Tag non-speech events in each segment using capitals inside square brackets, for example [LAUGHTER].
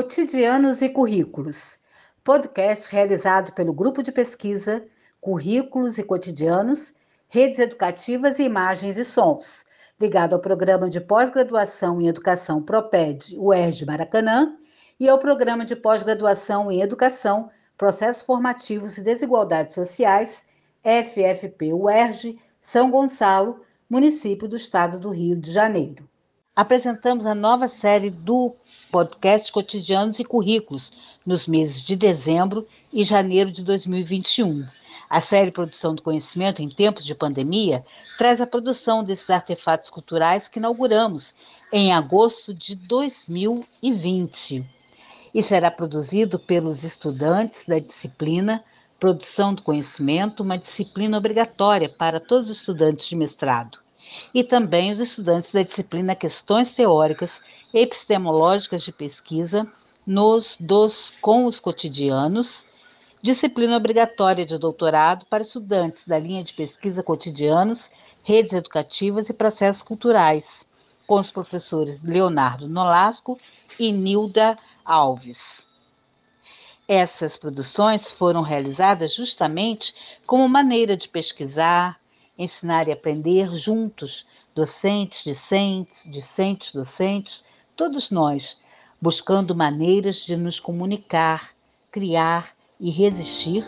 Cotidianos e Currículos, podcast realizado pelo Grupo de Pesquisa Currículos e Cotidianos, Redes Educativas e Imagens e Sons, ligado ao Programa de Pós-Graduação em Educação PROPED UERJ Maracanã e ao Programa de Pós-Graduação em Educação, Processos Formativos e Desigualdades Sociais, FFP UERJ, São Gonçalo, município do estado do Rio de Janeiro. Apresentamos a nova série do podcast Cotidianos e Currículos nos meses de dezembro e janeiro de 2021. A série Produção do Conhecimento em Tempos de Pandemia traz a produção desses artefatos culturais que inauguramos em agosto de 2020 e será produzido pelos estudantes da disciplina Produção do Conhecimento, uma disciplina obrigatória para todos os estudantes de mestrado, e também os estudantes da disciplina Questões Teóricas Epistemológicas de Pesquisa nos dos com os cotidianos disciplina obrigatória de doutorado para estudantes da linha de pesquisa cotidianos, redes educativas e processos culturais, com os professores Leonardo Nolasco e Nilda Alves. Essas produções foram realizadas justamente como maneira de pesquisar, ensinar e aprender juntos, docentes, discentes, discentes, docentes, todos nós, buscando maneiras de nos comunicar, criar e resistir,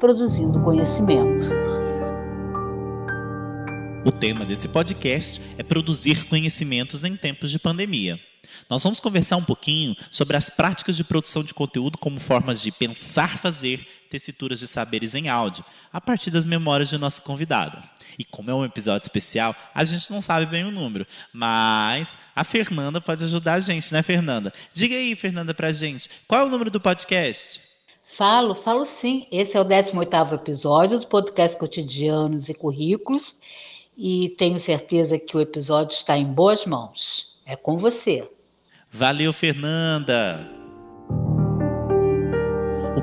produzindo conhecimento. O tema desse podcast é produzir conhecimentos em tempos de pandemia. Nós vamos conversar um pouquinho sobre as práticas de produção de conteúdo como formas de pensar, fazer tessituras de saberes em áudio, a partir das memórias de nosso convidado. E como é um episódio especial, a gente não sabe bem o número, mas a Fernanda pode ajudar a gente, né, Fernanda? Diga aí, Fernanda, pra gente, qual é o número do podcast? Falo, falo sim. Esse é o 18º episódio do podcast Cotidianos e Currículos e tenho certeza que o episódio está em boas mãos. É com você. Valeu, Fernanda!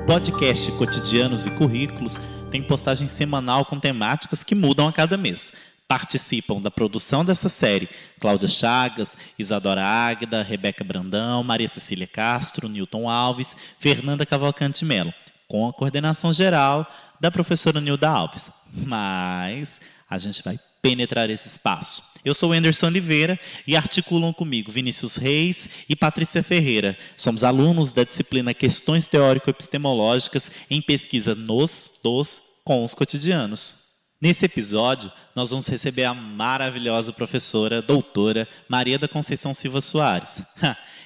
Podcast Cotidianos e Currículos tem postagem semanal com temáticas que mudam a cada mês. Participam da produção dessa série Cláudia Chagas, Isadora Águeda, Rebeca Brandão, Maria Cecília Castro, Newton Alves, Fernanda Cavalcante Melo, com a coordenação geral da professora Nilda Alves. Mas a gente vai penetrar esse espaço. Eu sou Anderson Oliveira e articulam comigo Vinícius Reis e Patrícia Ferreira. Somos alunos da disciplina Questões Teórico-Epistemológicas em pesquisa nos, dos, com os cotidianos. Nesse episódio, nós vamos receber a maravilhosa professora, doutora Maria da Conceição Silva Soares.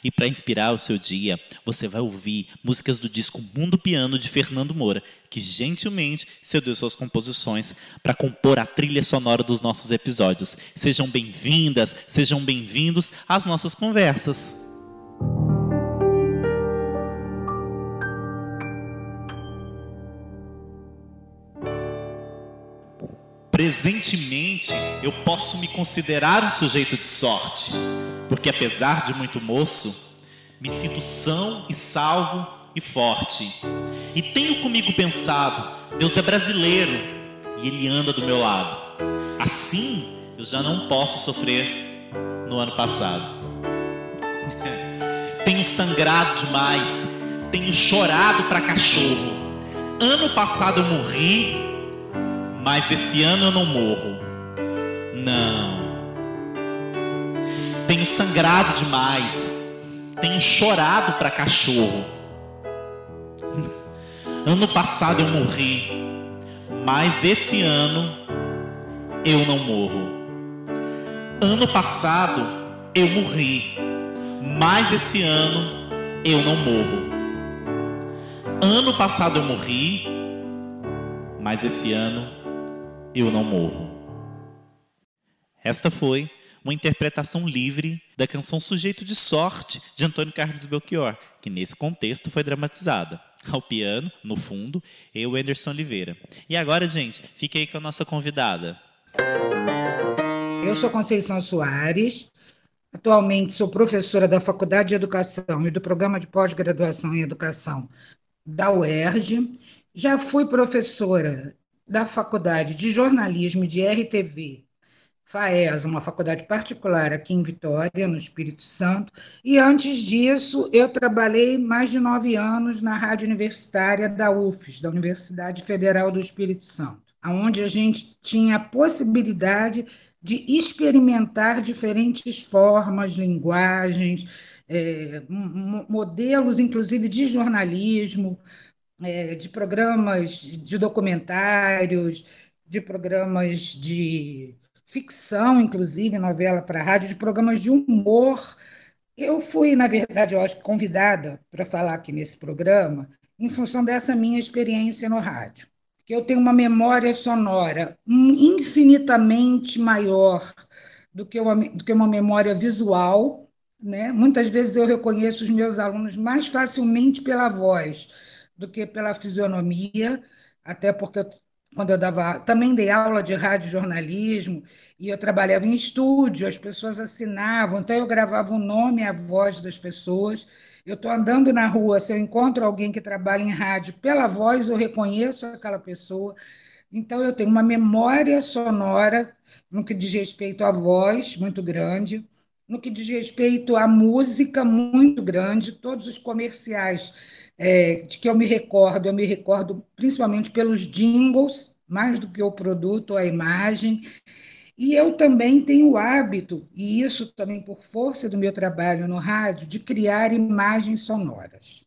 E para inspirar o seu dia, você vai ouvir músicas do disco Mundo Piano de Fernando Moura, que gentilmente cedeu suas composições para compor a trilha sonora dos nossos episódios. Sejam bem-vindas, sejam bem-vindos às nossas conversas. Presentemente, eu posso me considerar um sujeito de sorte porque apesar de muito moço, me sinto são e salvo e forte. E tenho comigo pensado: Deus é brasileiro e Ele anda do meu lado. Assim, eu já não posso sofrer no ano passado. [LAUGHS] tenho sangrado demais, tenho chorado para cachorro. Ano passado eu morri, mas esse ano eu não morro. Não. Tenho sangrado demais. Tenho chorado para cachorro. [LAUGHS] Ano passado eu morri, mas esse ano eu não morro. Ano passado eu morri, mas esse ano eu não morro. Ano passado eu morri, mas esse ano eu não morro. Esta foi uma interpretação livre da canção Sujeito de Sorte, de Antônio Carlos Belchior, que nesse contexto foi dramatizada. Ao piano, no fundo, eu, Anderson Oliveira. E agora, gente, fique aí com a nossa convidada. Eu sou Conceição Soares, atualmente sou professora da Faculdade de Educação e do Programa de Pós-Graduação em Educação da UERJ. Já fui professora da Faculdade de Jornalismo de RTV FAES, uma faculdade particular aqui em Vitória, no Espírito Santo. E antes disso, eu trabalhei mais de nove anos na rádio universitária da UFES, da Universidade Federal do Espírito Santo, onde a gente tinha a possibilidade de experimentar diferentes formas, linguagens, é, modelos, inclusive, de jornalismo, é, de programas de documentários, de programas de ficção, inclusive, novela para rádio, de programas de humor. Eu fui, na verdade, eu acho, convidada para falar aqui nesse programa em função dessa minha experiência no rádio, que eu tenho uma memória sonora infinitamente maior do que uma, do que uma memória visual. Né? Muitas vezes eu reconheço os meus alunos mais facilmente pela voz do que pela fisionomia, até porque eu quando eu dava, também dei aula de rádio jornalismo e eu trabalhava em estúdio, as pessoas assinavam, então eu gravava o nome e a voz das pessoas. Eu estou andando na rua, se eu encontro alguém que trabalha em rádio pela voz, eu reconheço aquela pessoa. Então eu tenho uma memória sonora no que diz respeito à voz muito grande, no que diz respeito à música muito grande, todos os comerciais é, de que eu me recordo, eu me recordo principalmente pelos jingles, mais do que o produto a imagem. E eu também tenho o hábito, e isso também por força do meu trabalho no rádio, de criar imagens sonoras.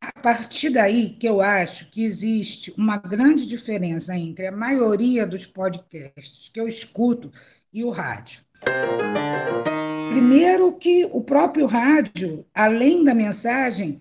A partir daí que eu acho que existe uma grande diferença entre a maioria dos podcasts que eu escuto e o rádio. Primeiro que o próprio rádio, além da mensagem,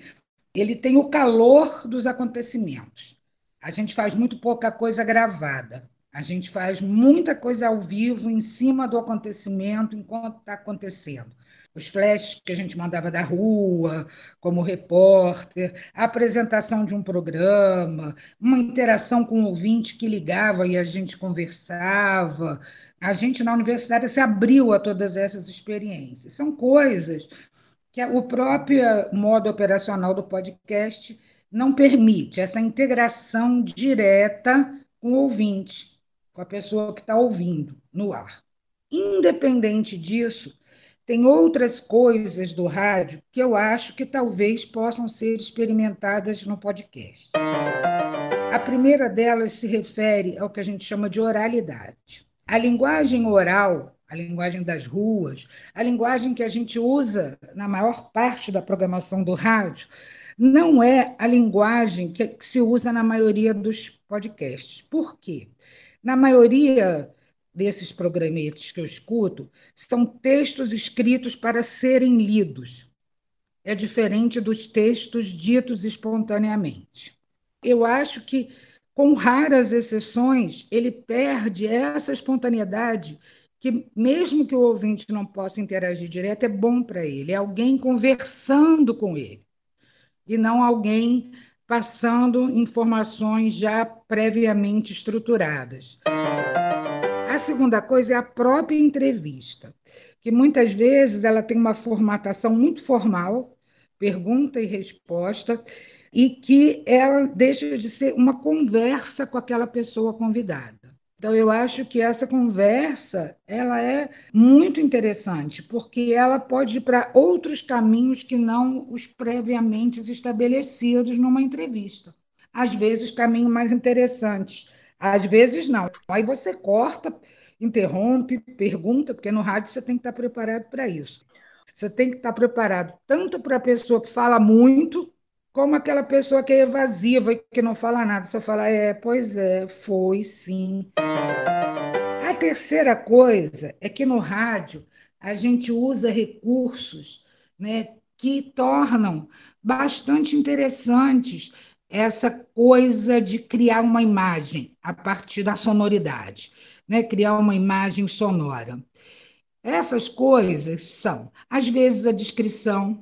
ele tem o calor dos acontecimentos. A gente faz muito pouca coisa gravada. A gente faz muita coisa ao vivo, em cima do acontecimento, enquanto está acontecendo. Os flashes que a gente mandava da rua, como repórter, a apresentação de um programa, uma interação com o ouvinte que ligava e a gente conversava. A gente, na universidade, se abriu a todas essas experiências. São coisas que o próprio modo operacional do podcast não permite essa integração direta com o ouvinte, com a pessoa que está ouvindo no ar. Independente disso, tem outras coisas do rádio que eu acho que talvez possam ser experimentadas no podcast. A primeira delas se refere ao que a gente chama de oralidade. A linguagem oral a linguagem das ruas, a linguagem que a gente usa na maior parte da programação do rádio, não é a linguagem que, se usa na maioria dos podcasts. Por quê? Na maioria desses programetes que eu escuto, são textos escritos para serem lidos. É diferente dos textos ditos espontaneamente. Eu acho que, com raras exceções, ele perde essa espontaneidade que mesmo que o ouvinte não possa interagir direto, é bom para ele, é alguém conversando com ele, e não alguém passando informações já previamente estruturadas. A segunda coisa é a própria entrevista, que muitas vezes ela tem uma formatação muito formal, pergunta e resposta, e que ela deixa de ser uma conversa com aquela pessoa convidada. Então eu acho que essa conversa ela é muito interessante porque ela pode ir para outros caminhos que não os previamente estabelecidos numa entrevista. Às vezes caminhos mais interessantes, às vezes não. Aí você corta, interrompe, pergunta, porque no rádio você tem que estar preparado para isso. Você tem que estar preparado tanto para a pessoa que fala muito, como aquela pessoa que é evasiva e que não fala nada, só fala, é, pois é, foi sim. A terceira coisa é que no rádio a gente usa recursos né, que tornam bastante interessantes essa coisa de criar uma imagem a partir da sonoridade, né? criar uma imagem sonora. Essas coisas são, às vezes, a descrição,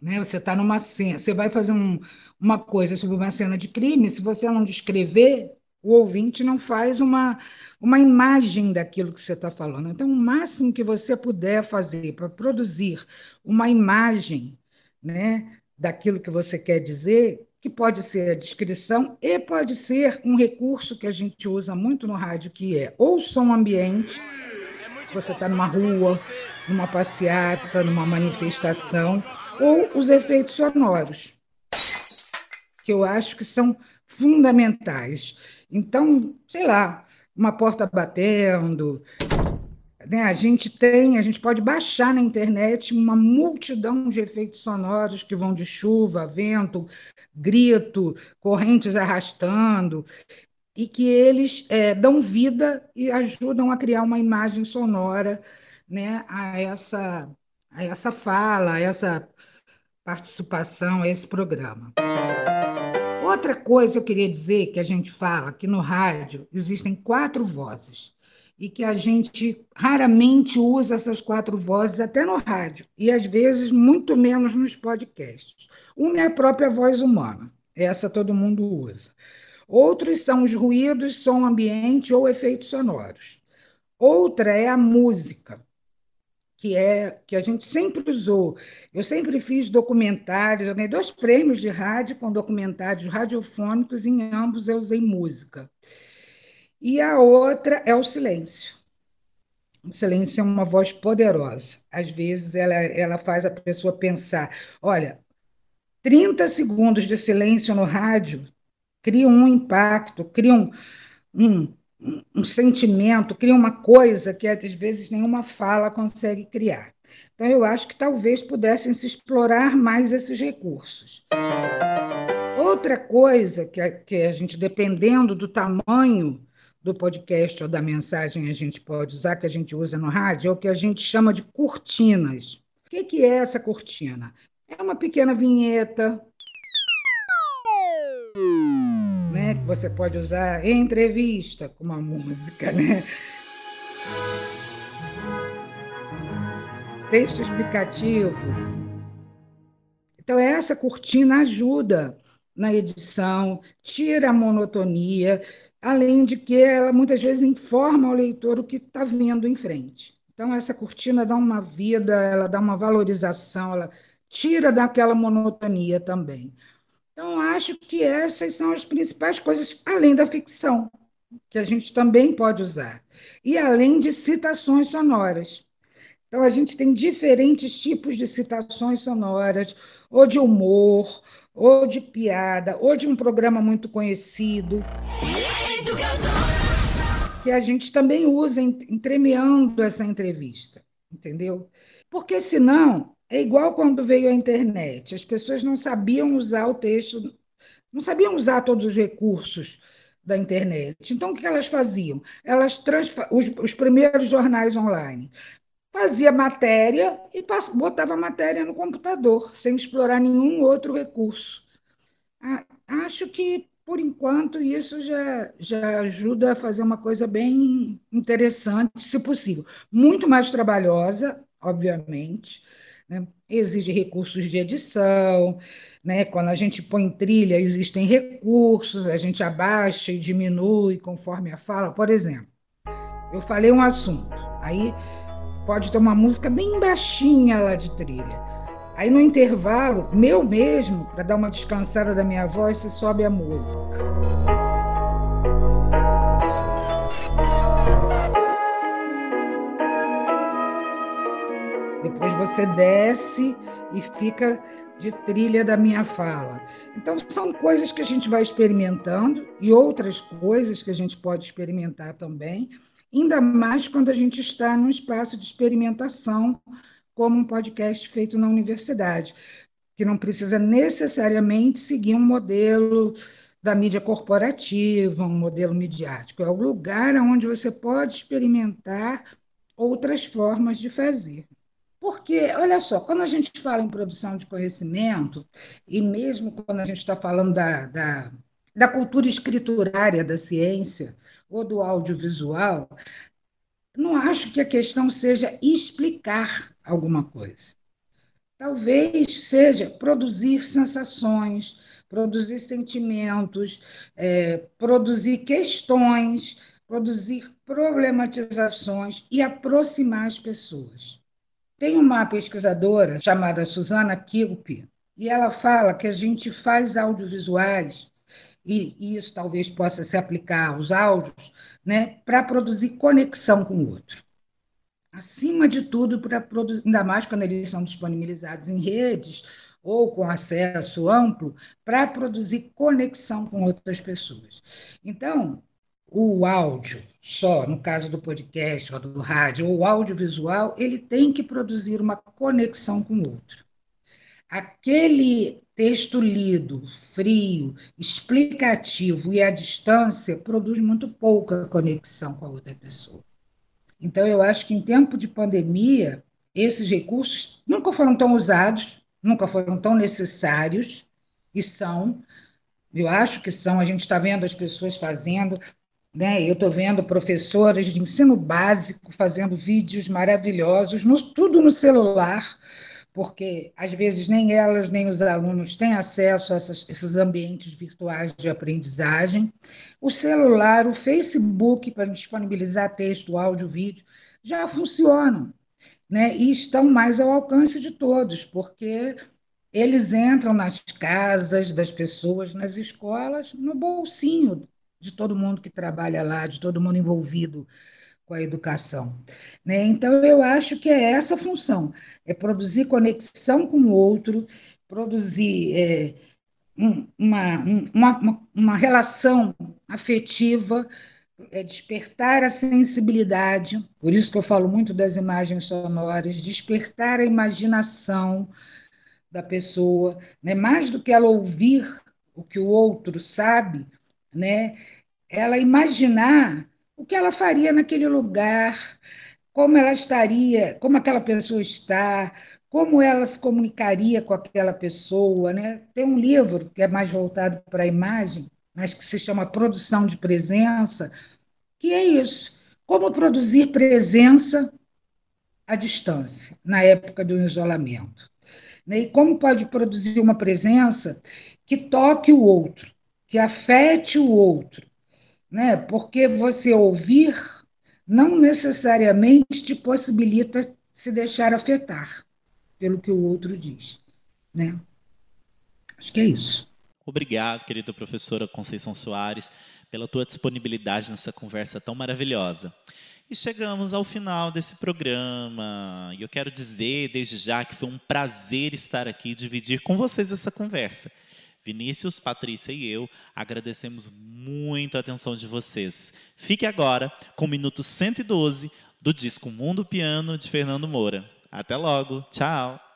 né? Você está numa cena, você vai fazer um, uma coisa sobre uma cena de crime, se você não descrever, o ouvinte não faz uma, uma imagem daquilo que você está falando. Então, o máximo que você puder fazer para produzir uma imagem né, daquilo que você quer dizer, que pode ser a descrição e pode ser um recurso que a gente usa muito no rádio, que é ou som ambiente se você está numa rua, numa passeata, numa manifestação, ou os efeitos sonoros, que eu acho que são fundamentais. Então, sei lá, uma porta batendo, né? A gente tem, a gente pode baixar na internet uma multidão de efeitos sonoros que vão de chuva, vento, grito, correntes arrastando, e que eles é, dão vida e ajudam a criar uma imagem sonora né, a, essa, a essa fala, a essa participação, a esse programa. Outra coisa que eu queria dizer que a gente fala que no rádio existem quatro vozes e que a gente raramente usa essas quatro vozes até no rádio e às vezes muito menos nos podcasts. Uma é a própria voz humana, essa todo mundo usa. Outros são os ruídos, som ambiente ou efeitos sonoros. Outra é a música, que é que a gente sempre usou. Eu sempre fiz documentários, eu ganhei dois prêmios de rádio com documentários radiofônicos, e em ambos eu usei música. E a outra é o silêncio. O silêncio é uma voz poderosa. Às vezes ela, ela faz a pessoa pensar: olha, 30 segundos de silêncio no rádio criam um impacto, criam um, um, um sentimento, criam uma coisa que às vezes nenhuma fala consegue criar. Então, eu acho que talvez pudessem se explorar mais esses recursos. Outra coisa que a, que a gente, dependendo do tamanho do podcast ou da mensagem a gente pode usar, que a gente usa no rádio, é o que a gente chama de cortinas. O que é essa cortina? É uma pequena vinheta, que você pode usar entrevista com uma música, né? Texto explicativo. Então, essa cortina ajuda na edição, tira a monotonia, além de que ela muitas vezes informa ao leitor o que está vindo em frente. Então, essa cortina dá uma vida, ela dá uma valorização, ela tira daquela monotonia também. Então, acho que essas são as principais coisas, além da ficção, que a gente também pode usar, e além de citações sonoras. Então, a gente tem diferentes tipos de citações sonoras, ou de humor, ou de piada, ou de um programa muito conhecido que a gente também usa entremeando essa entrevista, entendeu? Porque senão é igual quando veio a internet, as pessoas não sabiam usar o texto, não sabiam usar todos os recursos da internet. Então o que elas faziam? Elas os, os primeiros jornais online fazia matéria e botava matéria no computador, sem explorar nenhum outro recurso. Acho que por enquanto, isso já, já ajuda a fazer uma coisa bem interessante, se possível. Muito mais trabalhosa, obviamente, né? exige recursos de edição, né? quando a gente põe trilha, existem recursos, a gente abaixa e diminui conforme a fala. Por exemplo, eu falei um assunto, aí pode ter uma música bem baixinha lá de trilha. Aí no intervalo, meu mesmo, para dar uma descansada da minha voz, se sobe a música. Você desce e fica de trilha da minha fala. Então, são coisas que a gente vai experimentando e outras coisas que a gente pode experimentar também, ainda mais quando a gente está num espaço de experimentação como um podcast feito na universidade, que não precisa necessariamente seguir um modelo da mídia corporativa, um modelo midiático. É o lugar onde você pode experimentar outras formas de fazer. Porque, olha só, quando a gente fala em produção de conhecimento, e mesmo quando a gente está falando da, da, da cultura escriturária da ciência ou do audiovisual, não acho que a questão seja explicar alguma coisa. Talvez seja produzir sensações, produzir sentimentos, é, produzir questões, produzir problematizações e aproximar as pessoas. Tem uma pesquisadora chamada Susana Kilpe, e ela fala que a gente faz audiovisuais e isso talvez possa se aplicar aos áudios, né, para produzir conexão com o outro. acima de tudo, para produzir, ainda mais quando eles são disponibilizados em redes ou com acesso amplo, para produzir conexão com outras pessoas. Então, o áudio, só no caso do podcast ou do rádio, ou audiovisual, ele tem que produzir uma conexão com o outro. Aquele texto lido, frio, explicativo e à distância produz muito pouca conexão com a outra pessoa. Então, eu acho que em tempo de pandemia, esses recursos nunca foram tão usados, nunca foram tão necessários, e são, eu acho que são, a gente está vendo as pessoas fazendo, né? Eu estou vendo professoras de ensino básico fazendo vídeos maravilhosos, no, tudo no celular, porque às vezes nem elas nem os alunos têm acesso a essas, esses ambientes virtuais de aprendizagem. O celular, o Facebook para disponibilizar texto, áudio, vídeo, já funcionam, né? E estão mais ao alcance de todos, porque eles entram nas casas das pessoas, nas escolas, no bolsinho de todo mundo que trabalha lá, de todo mundo envolvido com a educação. Né? Então, eu acho que é essa a função: é produzir conexão com o outro, produzir é, uma, uma, uma relação afetiva, é despertar a sensibilidade, por isso que eu falo muito das imagens sonoras, despertar a imaginação da pessoa, né? mais do que ela ouvir o que o outro sabe, né? Ela imaginar o que ela faria naquele lugar, como ela estaria, como aquela pessoa está, como ela se comunicaria com aquela pessoa, né? Tem um livro que é mais voltado para a imagem, mas que se chama Produção de Presença, que é isso, como produzir presença à distância, na época do isolamento. Né? E como pode produzir uma presença que toque o outro, que afete o outro, né? Porque você ouvir não necessariamente te possibilita se deixar afetar pelo que o outro diz, né? Acho que é isso. Obrigado, querida professora Conceição Soares, pela tua disponibilidade nessa conversa tão maravilhosa. E chegamos ao final desse programa. E eu quero dizer desde já que foi um prazer estar aqui e dividir com vocês essa conversa. Vinícius, Patrícia e eu agradecemos muito a atenção de vocês. Fique agora com o minuto 112 do disco Mundo Piano de Fernando Moura. Até logo, tchau!